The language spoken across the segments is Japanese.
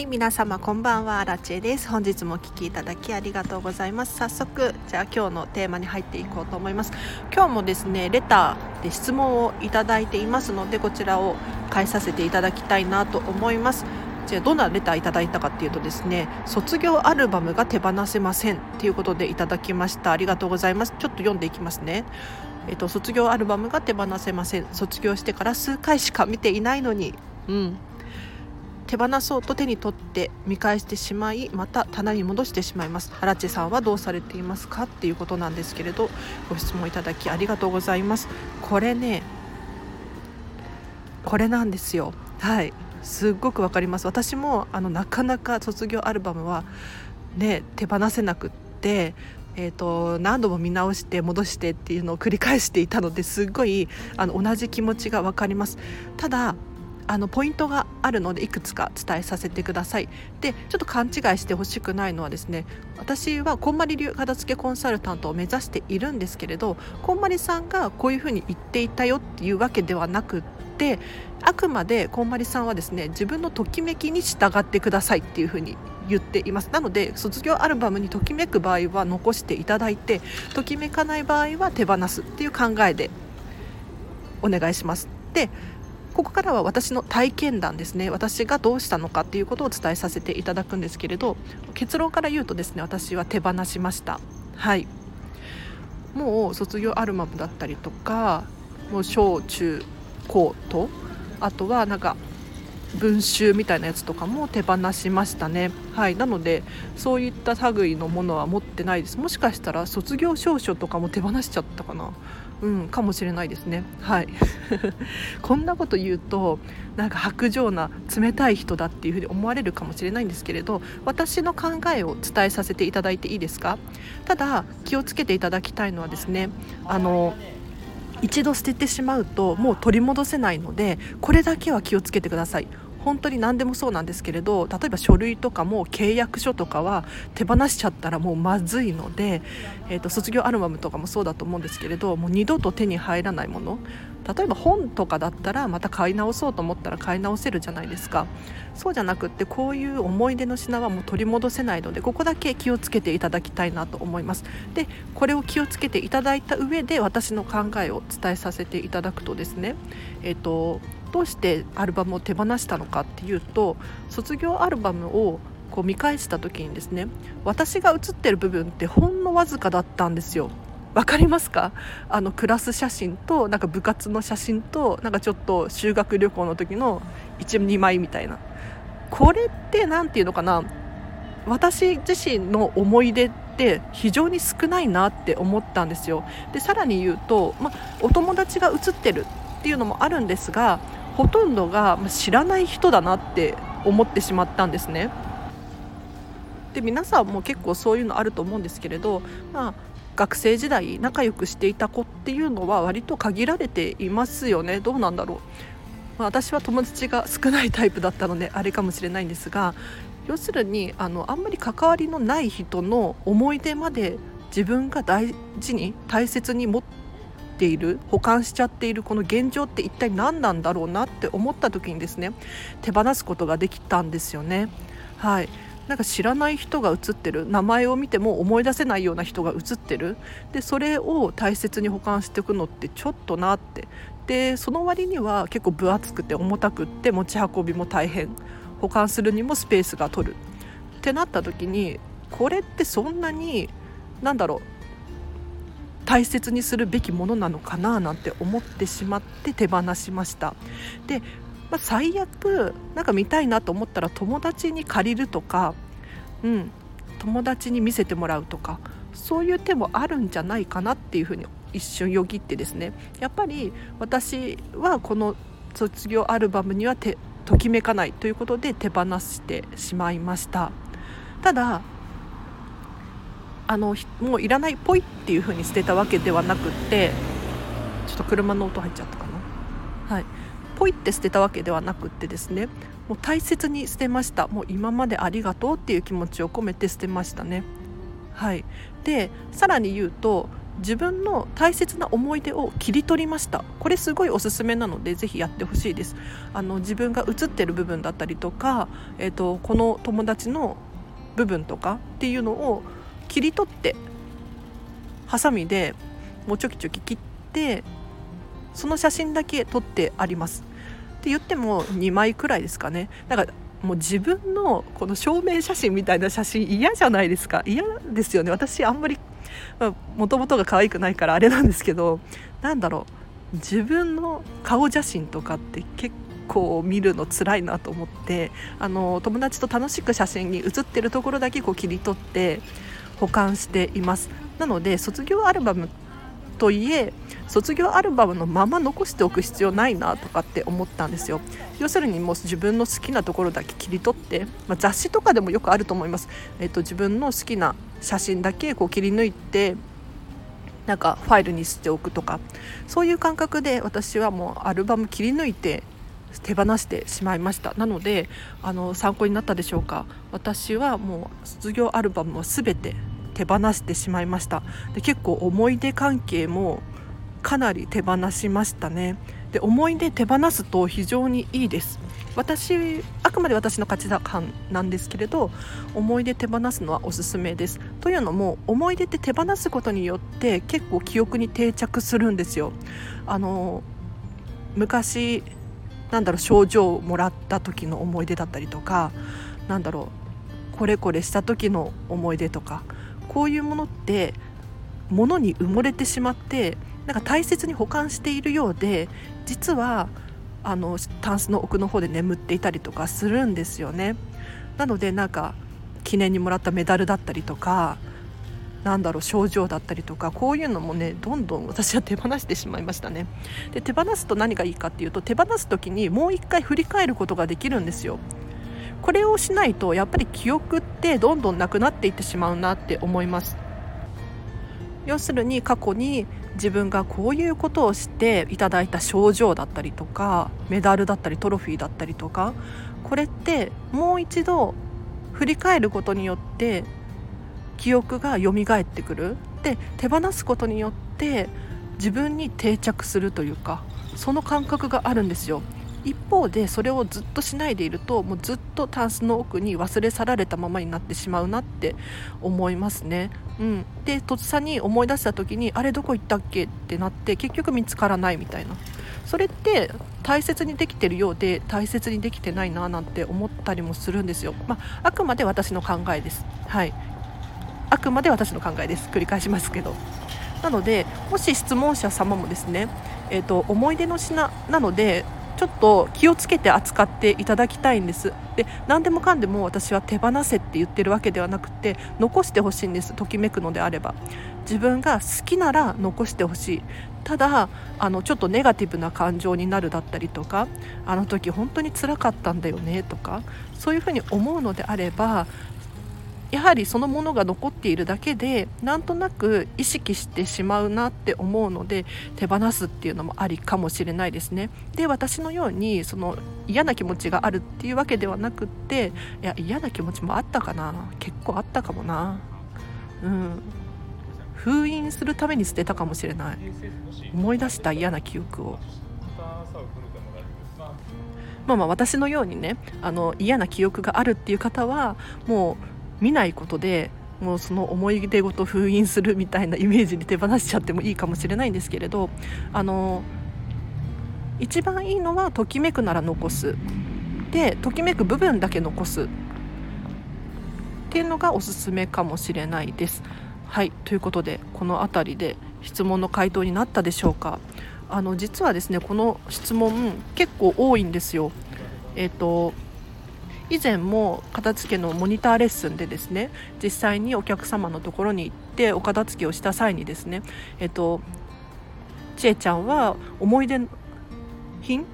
はい皆様こんばんは。ラチェです。本日もお聞きいただきありがとうございます。早速じゃあ今日のテーマに入っていこうと思います。今日もですねレターで質問をいただいていますのでこちらを返させていただきたいなと思います。じゃあどんなレターいただいたかっていうとですね卒業アルバムが手放せませんっていうことでいただきました。ありがとうございます。ちょっと読んでいきますね。えっと卒業アルバムが手放せません。卒業してから数回しか見ていないのに。うん。手放そうと手に取って見返してしまいまた棚に戻してしまいます。原地さんはどうされていますかっていうことなんですけれどご質問いただきありがとうございます。これねこれなんですよ。はい。すっごくわかります。私もあのなかなか卒業アルバムはね手放せなくってえーと、何度も見直して戻してっていうのを繰り返していたのですごいあの同じ気持ちが分かります。ただあのポイントがあるのでいくつか伝えさせてください。でちょっと勘違いしてほしくないのはですね私はこんまり流片付けコンサルタントを目指しているんですけれどこんまりさんがこういうふうに言っていたよっていうわけではなくってあくまでこんまりさんはですね自分のときめきに従ってくださいっていうふうに言っています。なので卒業アルバムにときめく場合は残していただいてときめかない場合は手放すっていう考えでお願いします。でここからは私の体験談ですね。私がどうしたのかっていうことをお伝えさせていただくんですけれど結論から言うとですね私は手放しました。はい。もう卒業アルバムだったりとかもう小中高とあとはなんか文集みたいなやつとかも手放しましたね。はい。なのでそういった類のものは持ってないです。もしかしたら卒業証書とかも手放しちゃったかな。うんかもしれないですね。はい。こんなこと言うとなんか薄情な冷たい人だっていうふうに思われるかもしれないんですけれど私の考えを伝えさせていただいていいですか？ただ気をつけていただきたいのはですねあの一度捨ててしまうともう取り戻せないのでこれだけは気をつけてください。本当に何でもそうなんですけれど例えば書類とかも契約書とかは手放しちゃったらもうまずいので、えーと、卒業アルバムとかもそうだと思うんですけれどもう二度と手に入らないもの。例えば本とかだったらまた買い直そうと思ったら買い直せるじゃないですか。そうじゃなくってこういう思い出の品はもう取り戻せないのでここだけ気をつけていただきたいなと思います。でこれを気をつけていただいた上で私の考えを伝えさせていただくとですねえっ、ー、とどうしてアルバムを手放したのかっていうと卒業アルバムをこう見返した時にですね私が写ってる部分ってほんのわずかだったんですよ。わかりますか？あのクラス写真となんか部活の写真となんかちょっと修学旅行の時の12枚みたいな。これって何て言うのかな？私自身の思い出って非常に少ないなって思ったんですよ。でさらに言うと、ま、お友達が写ってるっていうのもあるんですがほとんどが知らない人だなって思ってしまったんですね。で皆さんも結構そういうのあると思うんですけれど、まあ、学生時代仲良くしていた子っていうのは割と限られていますよねどうなんだろう、まあ、私は友達が少ないタイプだったのであれかもしれないんですが要するにあのあんまり関わりのない人の思い出まで自分が大事に大切に持ってている保管しちゃっているこの現状って一体何なんだろうなって思った時にですね手放すことができたんですよね。はい。なんか知らない人が写ってる名前を見ても思い出せないような人が写ってる。でそれを大切に保管していくのってちょっとなって。でその割には結構分厚くて重たくって持ち運びも大変。保管するにもスペースが取る。ってなった時にこれってそんなに何だろう大切にするべきものなのかななんて思ってしまって手放しました。で、まあ、最悪なんか見たいなと思ったら友達に借りるとか、うん、友達に見せてもらうとかそういう手もあるんじゃないかなっていうふうに一瞬よぎってですね。やっぱり私はこの卒業アルバムにはときめかないということで手放してしまいました。ただあのもういらないぽいっていう風に捨てたわけではなくってちょっと車の音入っちゃったかな。はい。ポイって捨てたわけではなくってですねもう大切に捨てました。もう今までありがとうっていう気持ちを込めて捨てましたね。はい。でさらに言うと自分の大切な思い出を切り取りました。これすごいおすすめなのでぜひやってほしいです。あの自分が写ってる部分だったりとか、えーと、この友達の部分とかっていうのを切り取ってハサミでもうちょきちょき切ってその写真だけ撮ってあります。って言っても2枚くらいですかね。だからもう自分のこの証明写真みたいな写真嫌じゃないですか。嫌ですよね。私あんまりもともとが可愛くないからあれなんですけどなんだろう。自分の顔写真とかって結構見るの辛いなと思ってあの友達と楽しく写真に写ってるところだけこう切り取って保管しています。なので卒業アルバムといえ卒業アルバムのまま残しておく必要ないなとかって思ったんですよ。要するにもう自分の好きなところだけ切り取って、まあ、雑誌とかでもよくあると思います、えっと、自分の好きな写真だけこう切り抜いてなんかファイルにしておくとか。そういう感覚で私はもうアルバム切り抜いて手放してしまいました。なのであの参考になったでしょうか。私はもう卒業アルバムを全て手放してしまいました。で結構思い出関係もかなり手放しましたね。で思い出手放すと非常にいいです。私あくまで私の価値観なんですけれど思い出手放すのはおすすめです。というのも思い出って手放すことによって結構記憶に定着するんですよ。あの昔なんだろう症状をもらった時の思い出だったりとかなんだろうこれこれした時の思い出とかこういうものって物に埋もれてしまってなんか大切に保管しているようで実はあのタンスの奥の方で眠っていたりとかするんですよね。なのでなんか記念にもらったメダルだったりとかなんだろう症状だったりとかこういうのもねどんどん私は手放してしまいましたねで手放すと何がいいかっていうと手放す時にもう一回振り返ることができるんですよこれをしないとやっぱり記憶ってどんどんなくなっていってしまうなって思います。要するに過去に自分がこういうことをしていただいた賞状だったりとかメダルだったりトロフィーだったりとかこれってもう一度振り返ることによって記憶が蘇ってくる。で手放すことによって自分に定着するというかその感覚があるんですよ。一方でそれをずっとしないでいるともうずっとタンスの奥に忘れ去られたままになってしまうなって思いますね。うん、でとっさに思い出した時にあれどこ行ったっけってなって結局見つからないみたいなそれって大切にできてるようで大切にできてないななんて思ったりもするんですよ。まあ、あくまで私の考えです。はいあくまで私の考えです繰り返しますけどなのでもし質問者様もですね、えーと思い出の品なのでちょっと気をつけて扱っていただきたいんです。で何でもかんでも私は手放せって言ってるわけではなくて残してほしいんです。ときめくのであれば。自分が好きなら残してほしい。ただあのちょっとネガティブな感情になるだったりとかあの時本当につらかったんだよねとかそういうふうに思うのであればやはりそのものが残っているだけでなんとなく意識してしまうなって思うので手放すっていうのもありかもしれないですね。で私のようにその嫌な気持ちがあるっていうわけではなくっていや嫌な気持ちもあったかな結構あったかもな。うん封印するために捨てたかもしれない思い出した嫌な記憶をまあまあ私のようにねあの嫌な記憶があるっていう方はもう見ないことでもうその思い出ごと封印するみたいなイメージに手放しちゃってもいいかもしれないんですけれどあの一番いいのはときめくなら残すでときめく部分だけ残すっていうのがおすすめかもしれないです。はいということでこの辺りで質問の回答になったでしょうかあの実はですねこの質問結構多いんですよ。えっ、ー、と以前も片付けのモニターレッスンでですね実際にお客様のところに行ってお片付けをした際にですねえっとちえちゃんは思い出品？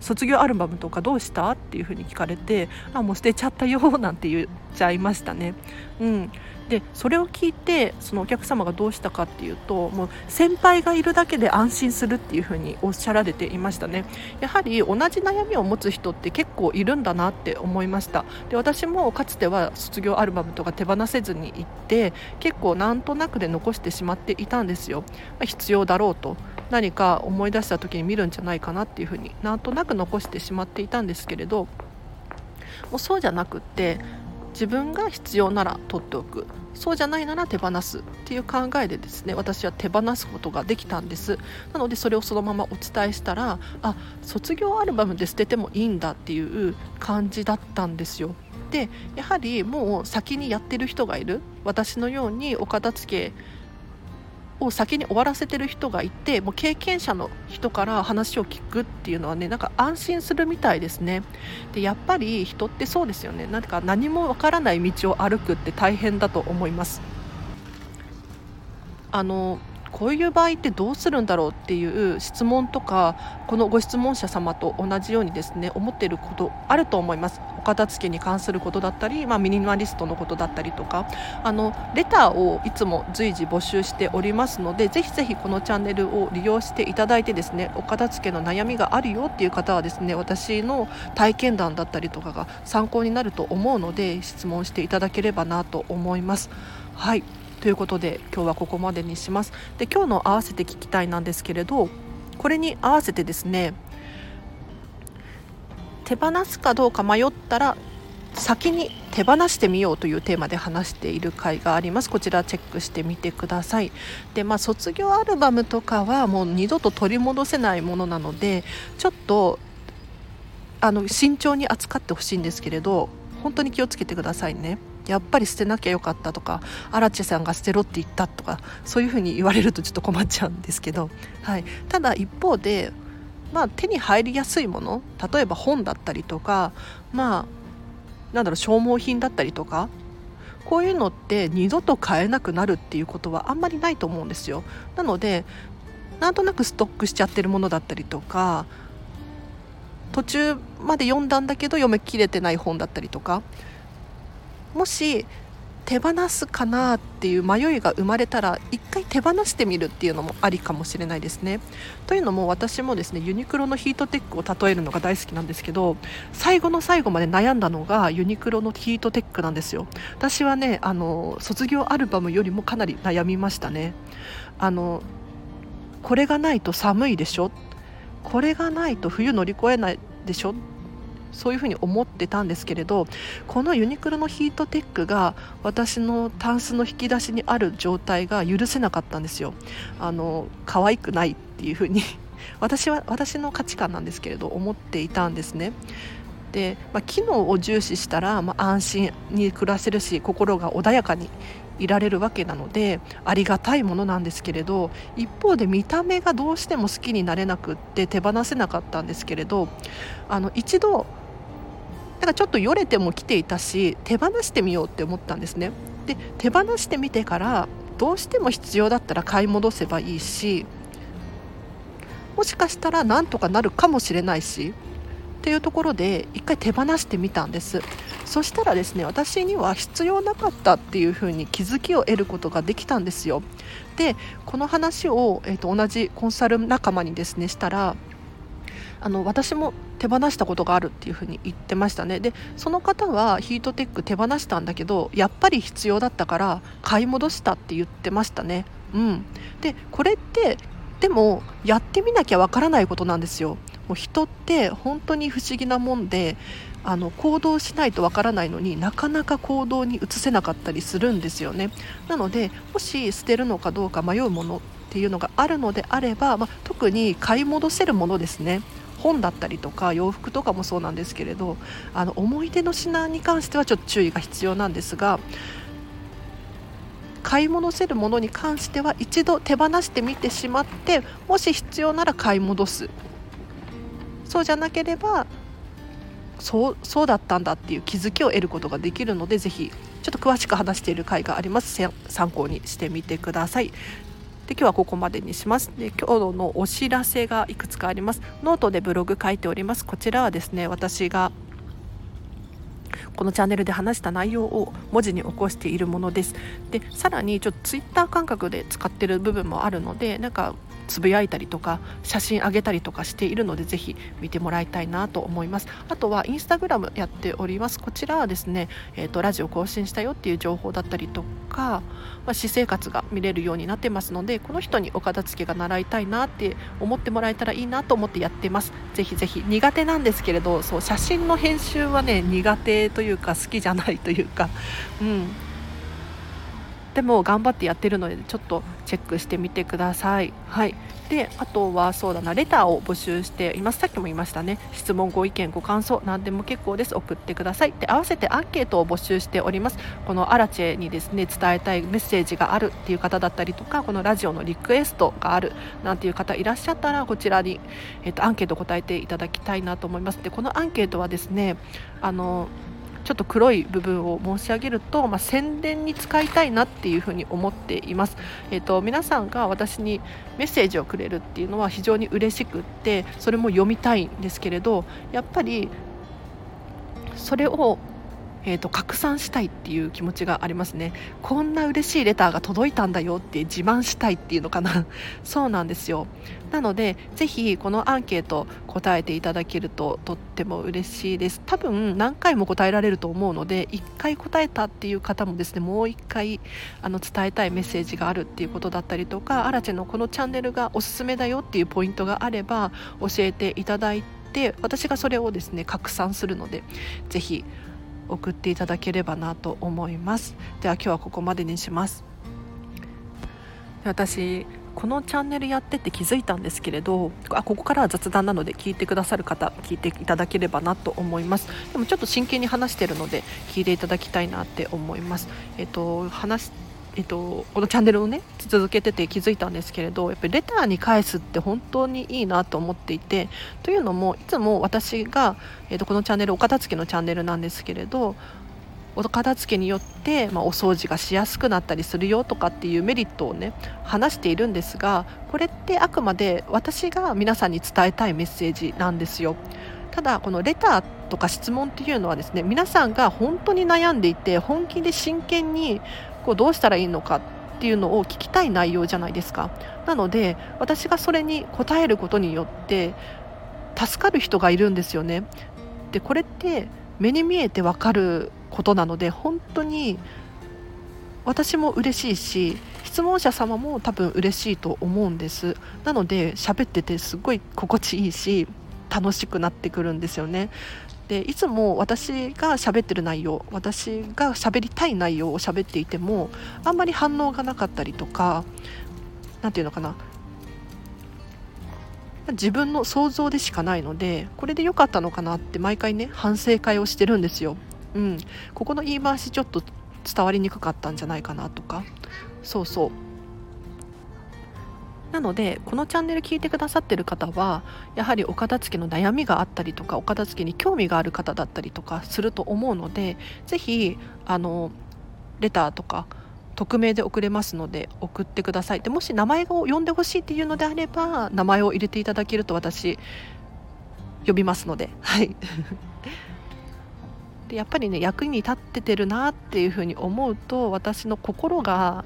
卒業アルバムとかどうした？っていうふうに聞かれてあもう捨てちゃったよなんて言っちゃいましたね。うん、でそれを聞いてそのお客様がどうしたかっていうともう先輩がいるだけで安心するっていうふうにおっしゃられていましたね。やはり同じ悩みを持つ人って結構いるんだなって思いました。で私もかつては卒業アルバムとか手放せずに行って結構なんとなくで残してしまっていたんですよ、ま、必要だろうと何か思い出した時に見るんじゃないかなっていうふうになんとなく残してしまっていたんですけれどもうそうじゃなくって自分が必要なら取っておく。そうじゃないなら手放すっていう考えでですね私は手放すことができたんです。なのでそれをそのままお伝えしたらあ卒業アルバムで捨ててもいいんだっていう感じだったんですよ。でやはりもう先にやってる人がいる。私のようにお片付けを先に終わらせてる人がいてもう経験者の人から話を聞くっていうのはねなんか安心するみたいですね。でやっぱり人ってそうですよね。なんか何もわからない道を歩くって大変だと思います。あのこういう場合ってどうするんだろうっていう質問とかこのご質問者様と同じようにですね思っていることあると思いますお片付けに関することだったり、まあ、ミニマリストのことだったりとかあのレターをいつも随時募集しておりますのでぜひぜひこのチャンネルを利用していただいてですねお片付けの悩みがあるよっていう方はですね私の体験談だったりとかが参考になると思うので質問していただければなと思います。はい。ということで今日はここまでにします。で今日の合わせて聞きたいなんですけれどこれに合わせてですね手放すかどうか迷ったら先に手放してみようというテーマで話している回があります。こちらチェックしてみてください。でまあ卒業アルバムとかはもう二度と取り戻せないものなのでちょっとあの慎重に扱ってほしいんですけれど本当に気をつけてくださいね。やっぱり捨てなきゃよかったとか荒地さんが捨てろって言ったとかそういうふうに言われるとちょっと困っちゃうんですけど、はい、ただ一方で、まあ、手に入りやすいもの例えば本だったりとかまあなんだろう消耗品だったりとかこういうのって二度と買えなくなるっていうことはあんまりないと思うんですよ。なのでなんとなくストックしちゃってるものだったりとか途中まで読んだんだけど読めきれてない本だったりとかもし手放すかなっていう迷いが生まれたら一回手放してみるっていうのもありかもしれないですね。というのも私もですねユニクロのヒートテックを例えるのが大好きなんですけど最後の最後まで悩んだのがユニクロのヒートテックなんですよ。私はねあの卒業アルバムよりもかなり悩みましたね。あのこれがないと寒いでしょ？これがないと冬乗り越えないでしょ？そういうふうに思ってたんですけれどこのユニクロのヒートテックが私のタンスの引き出しにある状態が許せなかったんですよ。あの可愛くないっていうふうに。私は私の価値観なんですけれど思っていたんですね。で、まあ、機能を重視したら、まあ、安心に暮らせるし心が穏やかにいられるわけなのでありがたいものなんですけれど一方で見た目がどうしても好きになれなくって手放せなかったんですけれどあの一度だからちょっとよれても来ていたし手放してみようって思ったんですね。で手放してみてからどうしても必要だったら買い戻せばいいしもしかしたらなんとかなるかもしれないしっていうところで一回手放してみたんです。そしたらですね私には必要なかったっていうふうに気づきを得ることができたんですよ。でこの話を、えーと同じコンサル仲間にですねしたらあの私も手放したことがあるっていうふうに言ってましたね。でその方はヒートテック手放したんだけどやっぱり必要だったから買い戻したって言ってましたね。うん。でこれってでもやってみなきゃわからないことなんですよ。もう人って本当に不思議なもんであの行動しないとわからないのになかなか行動に移せなかったりするんですよね。なのでもし捨てるのかどうか迷うものっていうのがあるのであれば、まあ、特に買い戻せるものですね。本だったりとか洋服とかもそうなんですけれどあの思い出の品に関してはちょっと注意が必要なんですが買い戻せるものに関しては一度手放してみてしまってもし必要なら買い戻す。そうじゃなければそうそうだったんだっていう気づきを得ることができるのでぜひちょっと詳しく話している回があります。参考にしてみてください。で今日はここまでにします。で今日のお知らせがいくつかあります。ノートでブログ書いております。こちらはですね私がこのチャンネルで話した内容を文字に起こしているものです。でさらにちょっとツイッター感覚で使ってる部分もあるのでなんかつぶやいたりとか写真あげたりとかしているのでぜひ見てもらいたいなと思います。あとはインスタグラムやっております。こちらはですね、えーと、ラジオ更新したよっていう情報だったりとか、まあ、私生活が見れるようになってますのでこの人にお片付けが習いたいなって思ってもらえたらいいなと思ってやってます。ぜひぜひ。苦手なんですけれどそう写真の編集はね苦手というか好きじゃないというか。うん。でも頑張ってやってるのでちょっとチェックしてみてください。はい。であとはそうだなレターを募集しています。さっきも言いましたね。質問ご意見ご感想何でも結構です。送ってください。で合わせてアンケートを募集しております。このアラチェにですね伝えたいメッセージがあるっていう方だったりとかこのラジオのリクエストがあるなんていう方いらっしゃったらこちらに、えっと、アンケート答えていただきたいなと思います。でこのアンケートはですねあのちょっと黒い部分を申し上げると、まあ、宣伝に使いたいなっていうふうに思っています、えーと、皆さんが私にメッセージをくれるっていうのは非常に嬉しくってそれも読みたいんですけれどやっぱりそれをえーと、拡散したいっていう気持ちがありますね。こんな嬉しいレターが届いたんだよって自慢したいっていうのかな。そうなんですよ。なのでぜひこのアンケート答えていただけるととっても嬉しいです。多分何回も答えられると思うので1回答えたっていう方もですねもう1回あの伝えたいメッセージがあるっていうことだったりとかアラチェのこのチャンネルがおすすめだよっていうポイントがあれば教えていただいて私がそれをですね拡散するのでぜひ送っていただければなと思います。では今日はここまでにします。私このチャンネルやってて気づいたんですけれどあここからは雑談なので聞いてくださる方聞いていただければなと思います。でもちょっと真剣に話してるので聞いていただきたいなって思います。えっとえっと、このチャンネルをね続けてて気づいたんですけれどやっぱりレターに返すって本当にいいなと思っていてというのもいつも私が、えっと、このチャンネルお片付けのチャンネルなんですけれどお片付けによって、まあ、お掃除がしやすくなったりするよとかっていうメリットをね話しているんですがこれってあくまで私が皆さんに伝えたいメッセージなんですよ。ただこのレターとか質問っていうのはですね皆さんが本当に悩んでいて本気で真剣にこうどうしたらいいのかっていうのを聞きたい内容じゃないですか。なので私がそれに答えることによって助かる人がいるんですよね。でこれって目に見えてわかることなので本当に私も嬉しいし質問者様も多分嬉しいと思うんです。なので喋っててすごい心地いいし楽しくなってくるんですよね。でいつも私が喋ってる内容私が喋りたい内容を喋っていてもあんまり反応がなかったりとか何て言うのかな。自分の想像でしかないのでこれで良かったのかなって毎回ね反省会をしてるんですよ。うん、ここの言い回しちょっと伝わりにくかったんじゃないかなとか。そうそう。なのでこのチャンネル聞いてくださってる方はやはりお片付けの悩みがあったりとかお片付けに興味がある方だったりとかすると思うのでぜひあのレターとか匿名で送れますので送ってください。でもし名前を呼んでほしいっていうのであれば名前を入れていただけると私呼びますので。はい。でやっぱりね役に立っててるなっていうふうに思うと私の心が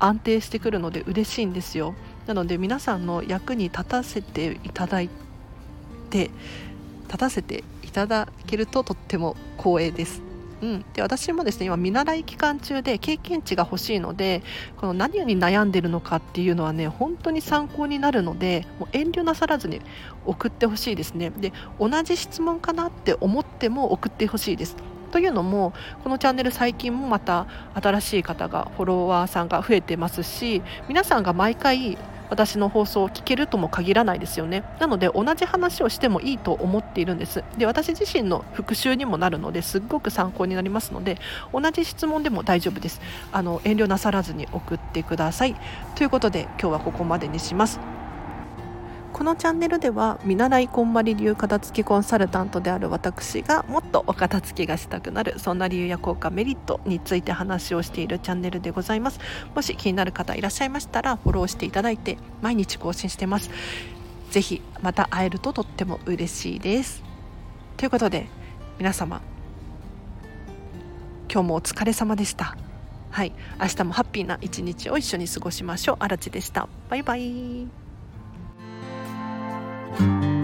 安定してくるので嬉しいんですよ。なので皆さんの役に立たせていただいて立たせていただけるととっても光栄です。うん、で私もですね今見習い期間中で経験値が欲しいのでこの何に悩んでるのかっていうのはね本当に参考になるのでもう遠慮なさらずに送ってほしいですね。で同じ質問かなって思っても送ってほしいです。というのもこのチャンネル最近もまた新しい方がフォロワーさんが増えてますし皆さんが毎回私の放送を聞けるとも限らないですよね。なので同じ話をしてもいいと思っているんです。で私自身の復習にもなるのですっごく参考になりますので同じ質問でも大丈夫です。あの遠慮なさらずに送ってください。ということで今日はここまでにします。このチャンネルでは見習いこんまり流片付きコンサルタントである私がもっとお片付けがしたくなるそんな理由や効果メリットについて話をしているチャンネルでございます。もし気になる方いらっしゃいましたらフォローしていただいて毎日更新してます。ぜひまた会えるととっても嬉しいです。ということで皆様今日もお疲れ様でした。はい。明日もハッピーな一日を一緒に過ごしましょう。あらちでした。バイバイ。you